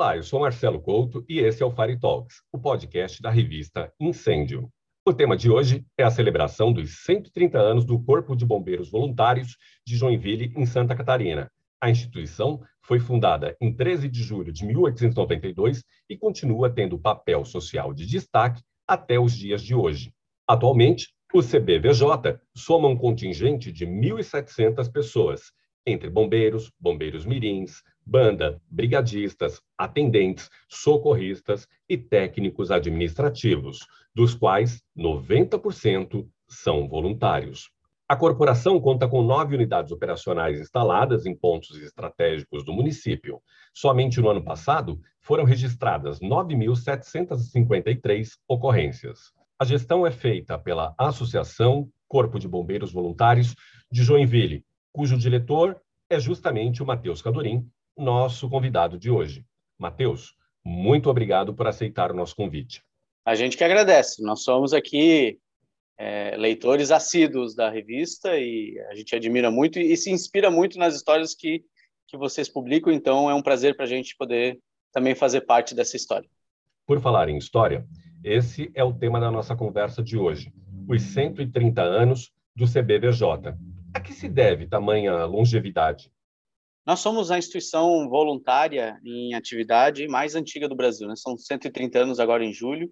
Olá, eu sou Marcelo Couto e esse é o Fire Talks, o podcast da revista Incêndio. O tema de hoje é a celebração dos 130 anos do Corpo de Bombeiros Voluntários de Joinville, em Santa Catarina. A instituição foi fundada em 13 de julho de 1892 e continua tendo papel social de destaque até os dias de hoje. Atualmente, o CBVJ soma um contingente de 1.700 pessoas, entre bombeiros, bombeiros mirins, banda, brigadistas, atendentes, socorristas e técnicos administrativos, dos quais 90% são voluntários. A corporação conta com nove unidades operacionais instaladas em pontos estratégicos do município. Somente no ano passado foram registradas 9.753 ocorrências. A gestão é feita pela Associação Corpo de Bombeiros Voluntários de Joinville, cujo diretor é justamente o Matheus Cadorim, nosso convidado de hoje. Matheus, muito obrigado por aceitar o nosso convite. A gente que agradece. Nós somos aqui é, leitores assíduos da revista e a gente admira muito e, e se inspira muito nas histórias que, que vocês publicam. Então, é um prazer para a gente poder também fazer parte dessa história. Por falar em história, esse é o tema da nossa conversa de hoje: os 130 anos do CBVJ. A que se deve tamanha longevidade? Nós somos a instituição voluntária em atividade mais antiga do Brasil, né? São 130 anos agora em julho.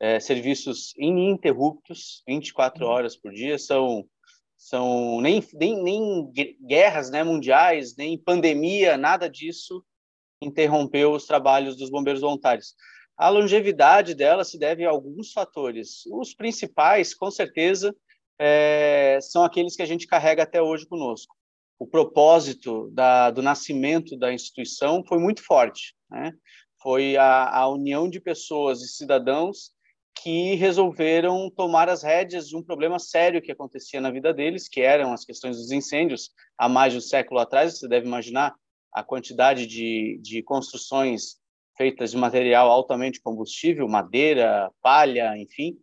É, serviços ininterruptos, 24 uhum. horas por dia, são são nem, nem, nem guerras né, mundiais, nem pandemia, nada disso interrompeu os trabalhos dos bombeiros voluntários. A longevidade dela se deve a alguns fatores. Os principais, com certeza, é, são aqueles que a gente carrega até hoje conosco o propósito da, do nascimento da instituição foi muito forte. Né? Foi a, a união de pessoas e cidadãos que resolveram tomar as rédeas de um problema sério que acontecia na vida deles, que eram as questões dos incêndios há mais de um século atrás. Você deve imaginar a quantidade de, de construções feitas de material altamente combustível, madeira, palha, enfim,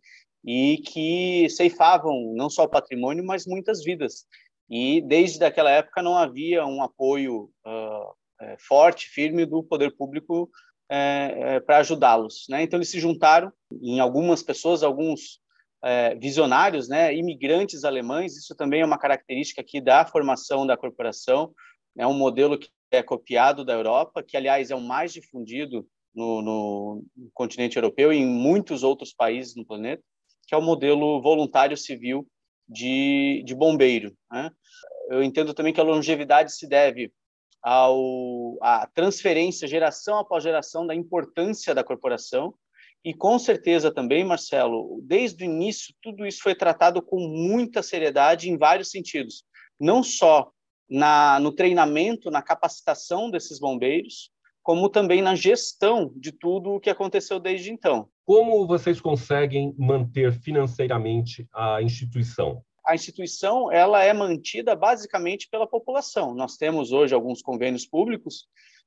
e que ceifavam não só o patrimônio, mas muitas vidas e desde aquela época não havia um apoio uh, forte, firme do poder público é, para ajudá-los. Né? Então eles se juntaram em algumas pessoas, alguns é, visionários, né, imigrantes alemães. Isso também é uma característica aqui da formação da corporação. É um modelo que é copiado da Europa, que aliás é o mais difundido no, no, no continente europeu e em muitos outros países no planeta, que é o modelo voluntário civil de, de bombeiro. Né? Eu entendo também que a longevidade se deve ao, à transferência, geração após geração, da importância da corporação. E com certeza também, Marcelo, desde o início, tudo isso foi tratado com muita seriedade em vários sentidos. Não só na, no treinamento, na capacitação desses bombeiros, como também na gestão de tudo o que aconteceu desde então. Como vocês conseguem manter financeiramente a instituição? A instituição ela é mantida basicamente pela população. Nós temos hoje alguns convênios públicos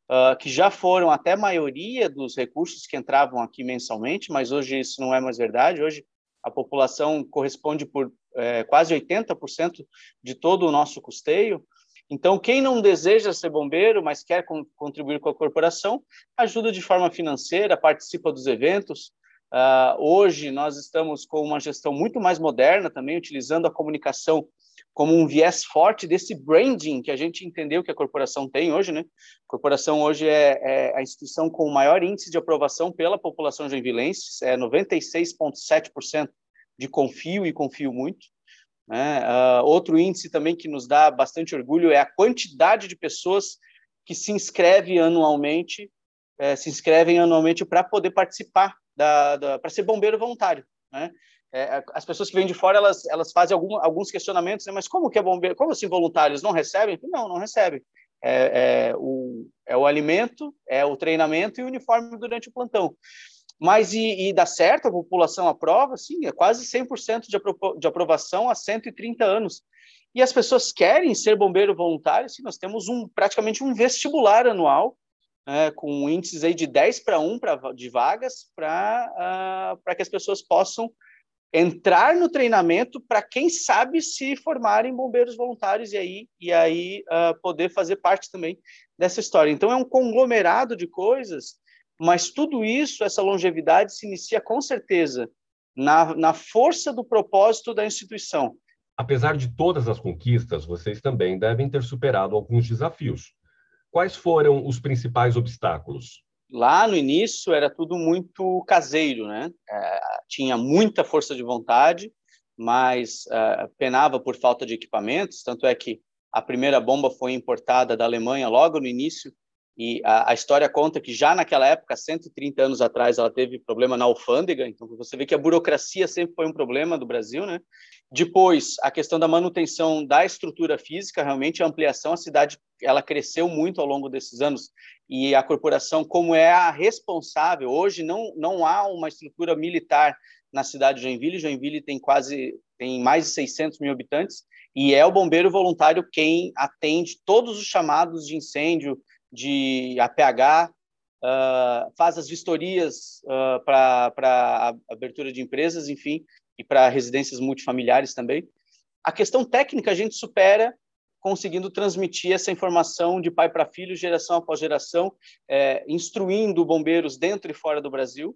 uh, que já foram até maioria dos recursos que entravam aqui mensalmente, mas hoje isso não é mais verdade. Hoje a população corresponde por é, quase 80% de todo o nosso custeio. Então, quem não deseja ser bombeiro, mas quer contribuir com a corporação, ajuda de forma financeira, participa dos eventos. Uh, hoje, nós estamos com uma gestão muito mais moderna também, utilizando a comunicação como um viés forte desse branding que a gente entendeu que a corporação tem hoje, né? A corporação hoje é, é a instituição com o maior índice de aprovação pela população joinvilense, é 96,7% de confio e confio muito. Né? Uh, outro índice também que nos dá bastante orgulho é a quantidade de pessoas que se inscrevem anualmente, é, se inscrevem anualmente para poder participar, para ser bombeiro voluntário. Né? É, as pessoas que vêm de fora, elas, elas fazem algum, alguns questionamentos, né? mas como que é bombeiro? Como assim voluntários não recebem? Não, não recebem. É, é, o, é o alimento, é o treinamento e o uniforme durante o plantão. Mas e, e dá certo, a população aprova? Sim, é quase 100% de, de aprovação há 130 anos. E as pessoas querem ser bombeiro voluntário? Sim, nós temos um, praticamente um vestibular anual, é, com índices aí de 10 para 1 pra, de vagas, para uh, que as pessoas possam entrar no treinamento para, quem sabe, se formarem bombeiros voluntários e aí, e aí uh, poder fazer parte também dessa história. Então, é um conglomerado de coisas mas tudo isso, essa longevidade, se inicia com certeza na, na força do propósito da instituição. Apesar de todas as conquistas, vocês também devem ter superado alguns desafios. Quais foram os principais obstáculos? Lá no início era tudo muito caseiro, né? É, tinha muita força de vontade, mas uh, penava por falta de equipamentos. Tanto é que a primeira bomba foi importada da Alemanha logo no início, e a, a, história conta que já naquela época, 130 anos atrás, ela teve problema na alfândega. Então você vê que a burocracia sempre foi um problema do Brasil, né? Depois, a questão da manutenção da estrutura física, realmente a ampliação, a cidade ela cresceu muito ao longo desses anos e a corporação, como é a responsável, hoje não não há uma estrutura militar na cidade de Joinville. Joinville tem quase tem mais de 600 mil habitantes e é o bombeiro voluntário quem atende todos os chamados de incêndio, de APH, uh, faz as vistorias uh, para abertura de empresas, enfim, e para residências multifamiliares também. A questão técnica a gente supera conseguindo transmitir essa informação de pai para filho, geração após geração, é, instruindo bombeiros dentro e fora do Brasil.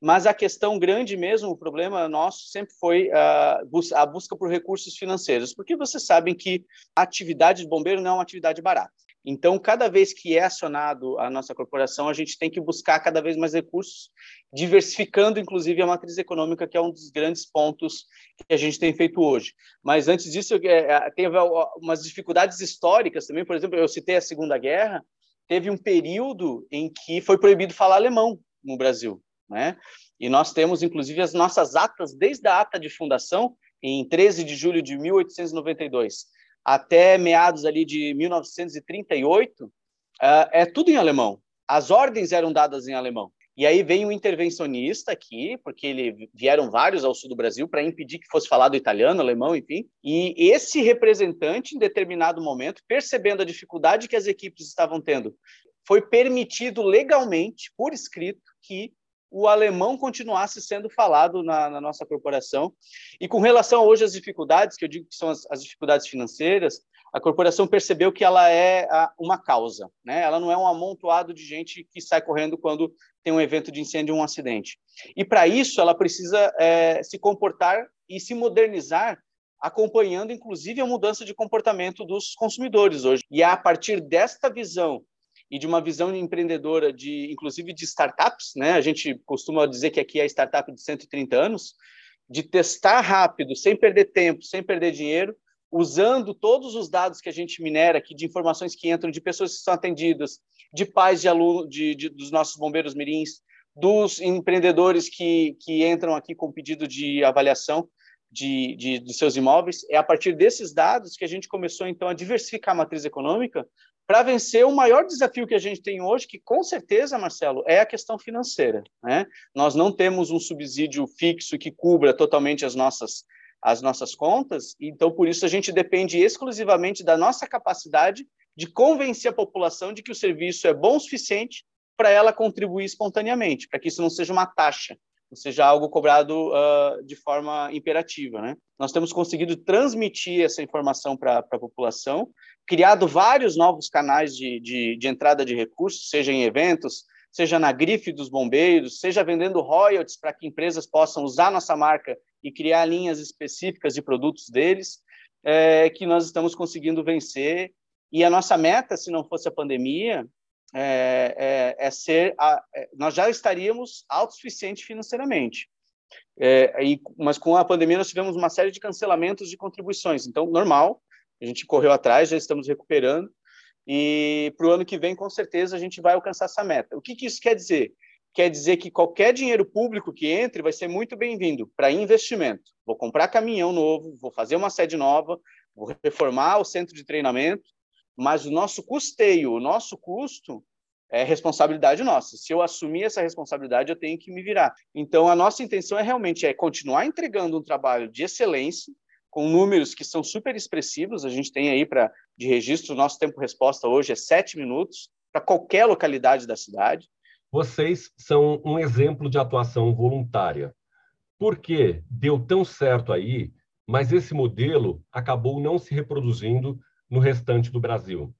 Mas a questão grande mesmo, o problema nosso sempre foi a, a busca por recursos financeiros, porque vocês sabem que a atividade de bombeiro não é uma atividade barata. Então, cada vez que é acionado a nossa corporação, a gente tem que buscar cada vez mais recursos, diversificando, inclusive, a matriz econômica, que é um dos grandes pontos que a gente tem feito hoje. Mas, antes disso, é, tem umas dificuldades históricas também. Por exemplo, eu citei a Segunda Guerra, teve um período em que foi proibido falar alemão no Brasil, né? E nós temos, inclusive, as nossas atas, desde a ata de fundação, em 13 de julho de 1892, até meados ali de 1938, uh, ah, é tudo em alemão. As ordens eram dadas em alemão. E aí vem um intervencionista aqui, porque ele vieram vários ao sul do Brasil para impedir que fosse falado italiano, alemão, enfim. E esse representante, em determinado momento, percebendo a dificuldade que as equipes estavam tendo, foi permitido legalmente, por escrito, que o alemão continuasse sendo falado na, na, nossa corporação. E com relação hoje às dificuldades, que eu digo que são as, as dificuldades financeiras, a corporação percebeu que ela é a, uma causa, né? Ela não é um amontoado de gente que sai correndo quando tem um evento de incêndio ou um acidente. E para isso ela precisa é, se comportar e se modernizar, acompanhando inclusive a mudança de comportamento dos consumidores hoje. E é a partir desta visão e de uma visão empreendedora de inclusive de startups, né? A gente costuma dizer que aqui é a startup de 130 anos, de testar rápido, sem perder tempo, sem perder dinheiro, usando todos os dados que a gente minera aqui de informações que entram de pessoas que são atendidas, de pais de alunos, de, de, dos nossos bombeiros mirins, dos empreendedores que, que entram aqui com pedido de avaliação de, de, de seus imóveis. É a partir desses dados que a gente começou, então, a diversificar a matriz econômica para vencer o maior desafio que a gente tem hoje, que com certeza, Marcelo, é a questão financeira. Né? Nós não temos um subsídio fixo que cubra totalmente as nossas, as nossas contas, então por isso a gente depende exclusivamente da nossa capacidade de convencer a população de que o serviço é bom o suficiente para ela contribuir espontaneamente, para que isso não seja uma taxa, não seja algo cobrado uh, de forma imperativa. Né? Nós temos conseguido transmitir essa informação para a população, criado vários novos canais de, de, de entrada de recursos, seja em eventos, seja na grife dos bombeiros, seja vendendo royalties para que empresas possam usar nossa marca e criar linhas específicas de produtos deles, é, que nós estamos conseguindo vencer. E a nossa meta, se não fosse a pandemia, é, é, é ser, a, é, nós já estaríamos autossuficientes financeiramente. É, e, mas com a pandemia nós tivemos uma série de cancelamentos de contribuições. Então, normal, a gente correu atrás, já estamos recuperando. E para o ano que vem, com certeza, a gente vai alcançar essa meta. O que, que isso quer dizer? Quer dizer que qualquer dinheiro público que entre vai ser muito bem-vindo para investimento. Vou comprar caminhão novo, vou fazer uma sede nova, vou reformar o centro de treinamento, mas o nosso custeio, o nosso custo é responsabilidade nossa. Se eu assumir essa responsabilidade, eu tenho que me virar. Então, a nossa intenção é realmente é continuar entregando um trabalho de excelência, com números que são super expressivos. A gente tem aí para de registro, nosso tempo-resposta hoje é sete minutos para qualquer localidade da cidade. Vocês são um exemplo de atuação voluntária. Por que deu tão certo aí, mas esse modelo acabou não se reproduzindo no restante do Brasil?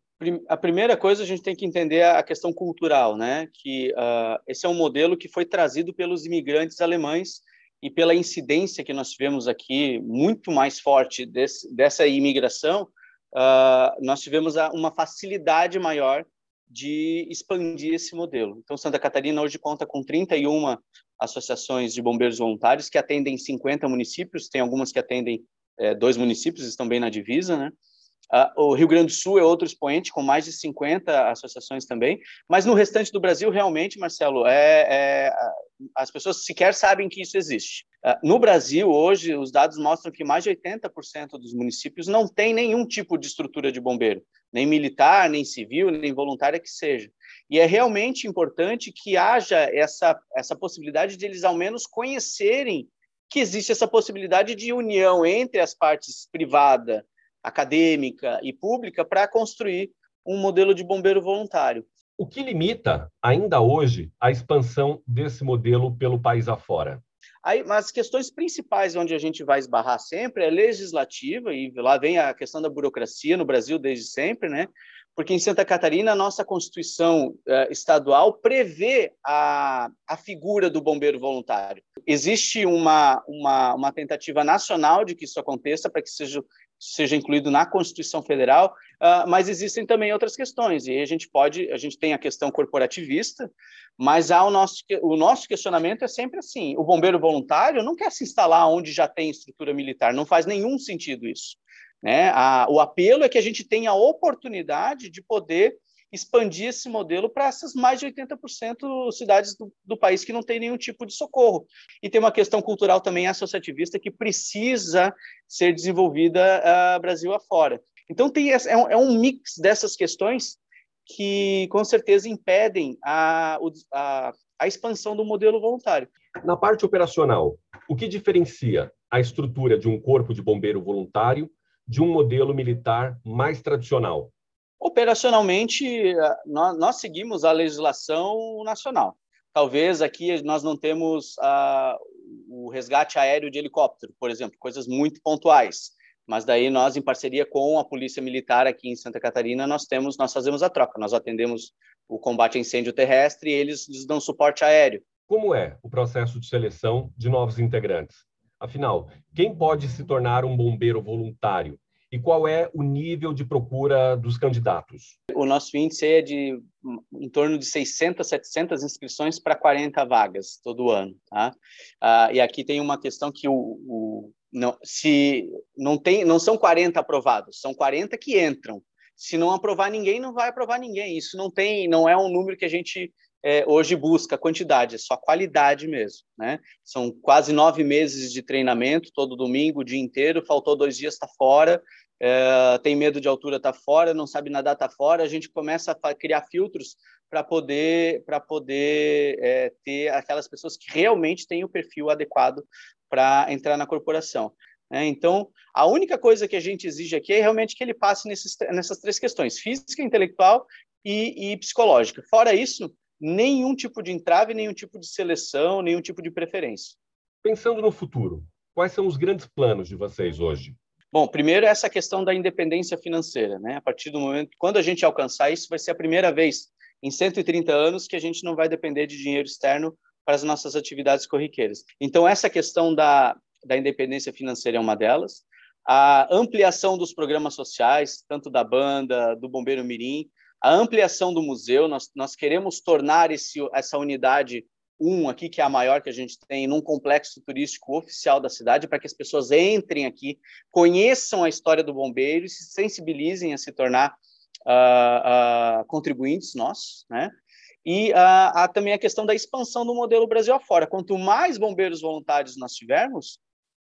A primeira coisa a gente tem que entender a questão cultural, né? Que uh, esse é um modelo que foi trazido pelos imigrantes alemães e pela incidência que nós tivemos aqui muito mais forte desse, dessa imigração, uh, nós tivemos uma facilidade maior de expandir esse modelo. Então, Santa Catarina hoje conta com 31 associações de bombeiros voluntários que atendem 50 municípios, tem algumas que atendem é, dois municípios, estão bem na divisa, né? Uh, o Rio Grande do Sul é outro expoente, com mais de 50 associações também, mas no restante do Brasil, realmente, Marcelo, é, é as pessoas sequer sabem que isso existe. Uh, no Brasil, hoje, os dados mostram que mais de 80% dos municípios não tem nenhum tipo de estrutura de bombeiro, nem militar, nem civil, nem voluntária que seja. E é realmente importante que haja essa, essa possibilidade de eles, ao menos, conhecerem que existe essa possibilidade de união entre as partes privada, acadêmica e pública para construir um modelo de bombeiro voluntário. O que limita, ainda hoje, a expansão desse modelo pelo país afora? Aí, as questões principais onde a gente vai esbarrar sempre é legislativa, e lá vem a questão da burocracia no Brasil desde sempre, né? Porque em Santa Catarina, a nossa Constituição eh, estadual prevê a, a figura do bombeiro voluntário. Existe uma, uma, uma tentativa nacional de que isso aconteça, para que seja seja incluído na Constituição Federal, uh, mas existem também outras questões, e a gente pode, a gente tem a questão corporativista, mas há o nosso, o nosso questionamento é sempre assim, o bombeiro voluntário não quer se instalar onde já tem estrutura militar, não faz nenhum sentido isso. Né? A, o apelo é que a gente tenha a oportunidade de poder expandir esse modelo para essas mais de 80% cidades do, do, país que não tem nenhum tipo de socorro. E tem uma questão cultural também associativista que precisa ser desenvolvida uh, Brasil afora. Então, tem é, um, é um mix dessas questões que, com certeza, impedem a, a, a expansão do modelo voluntário. Na parte operacional, o que diferencia a estrutura de um corpo de bombeiro voluntário de um modelo militar mais tradicional? Operacionalmente, nós, nós seguimos a legislação nacional. Talvez aqui nós não temos uh, o resgate aéreo de helicóptero, por exemplo, coisas muito pontuais. Mas daí nós, em parceria com a Polícia Militar aqui em Santa Catarina, nós temos, nós fazemos a troca. Nós atendemos o combate a incêndio terrestre e eles nos dão suporte aéreo. Como é o processo de seleção de novos integrantes? Afinal, quem pode se tornar um bombeiro voluntário? E qual é o nível de procura dos candidatos? O nosso índice é de em torno de 600, 700 inscrições para 40 vagas todo ano. Tá? Ah, e aqui tem uma questão que o, o, não, se não, tem, não são 40 aprovados, são 40 que entram. Se não aprovar ninguém, não vai aprovar ninguém. Isso não tem, não é um número que a gente é, hoje busca quantidade, é só qualidade mesmo. Né? São quase nove meses de treinamento, todo domingo, o dia inteiro, faltou dois dias, está fora, é, tem medo de altura, está fora, não sabe nadar, está fora. A gente começa a criar filtros para poder, pra poder é, ter aquelas pessoas que realmente têm o perfil adequado para entrar na corporação. É, então, a única coisa que a gente exige aqui é realmente que ele passe nesses, nessas três questões: física, intelectual e, e psicológica. Fora isso, nenhum tipo de entrave, nenhum tipo de seleção, nenhum tipo de preferência. Pensando no futuro, quais são os grandes planos de vocês hoje? Bom, primeiro essa questão da independência financeira, né? A partir do momento quando a gente alcançar isso, vai ser a primeira vez em 130 anos que a gente não vai depender de dinheiro externo para as nossas atividades corriqueiras. Então essa questão da, da independência financeira é uma delas. A ampliação dos programas sociais, tanto da banda, do Bombeiro Mirim, a ampliação do museu, nós, nós queremos tornar esse, essa unidade um aqui, que é a maior que a gente tem, num complexo turístico oficial da cidade, para que as pessoas entrem aqui, conheçam a história do bombeiro e se sensibilizem a se tornar uh, uh, contribuintes nossos, né? E uh, há também a questão da expansão do modelo Brasil afora. Quanto mais bombeiros voluntários nós tivermos,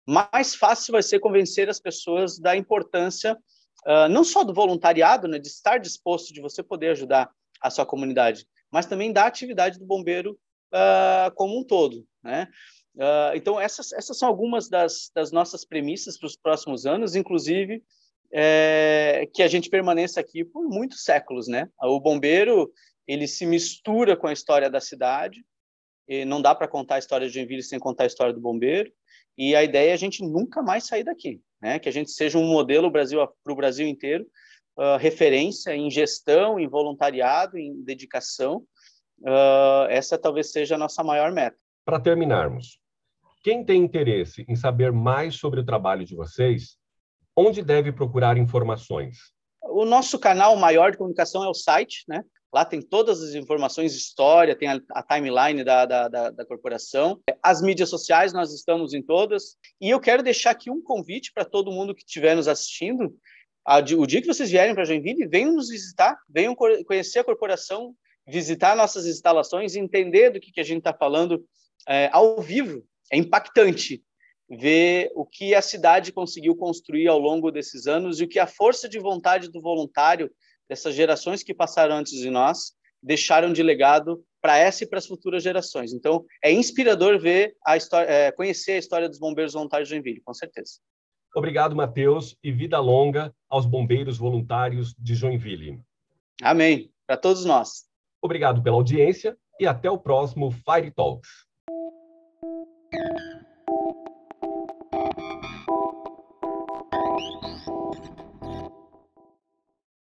mais fácil vai ser convencer as pessoas da importância uh, não só do voluntariado, né, de estar disposto de você poder ajudar a sua comunidade, mas também da atividade do bombeiro uh, como um todo, né? Uh, então essas, essas são algumas das, das nossas premissas para os próximos anos, inclusive é, que a gente permaneça aqui por muitos séculos, né? O bombeiro ele se mistura com a história da cidade, não dá para contar a história de Joinville sem contar a história do bombeiro. E a ideia é a gente nunca mais sair daqui, né? Que a gente seja um modelo Brasil para o Brasil inteiro, uh, referência em gestão, em voluntariado, em dedicação. Uh, essa talvez seja a nossa maior meta. Para terminarmos, quem tem interesse em saber mais sobre o trabalho de vocês, onde deve procurar informações? O nosso canal maior de comunicação é o site, né? Lá tem todas as informações, história, tem a, a timeline da, da, da, da, corporação. As mídias sociais, nós estamos em todas. E eu quero deixar aqui um convite para todo mundo que estiver nos assistindo. o dia que vocês vierem para Joinville, venham nos visitar, venham conhecer a corporação, visitar nossas instalações, entender do que, que a gente está falando é, ao vivo. É impactante ver o que a cidade conseguiu construir ao longo desses anos e o que a força de vontade do voluntário dessas gerações que passaram antes de nós deixaram de legado para essa e para as futuras gerações. Então, é inspirador ver a história, é, conhecer a história dos bombeiros voluntários de Joinville, com certeza. Obrigado, Matheus, e vida longa aos bombeiros voluntários de Joinville. Amém. Para todos nós. Obrigado pela audiência e até o próximo Fire Talks.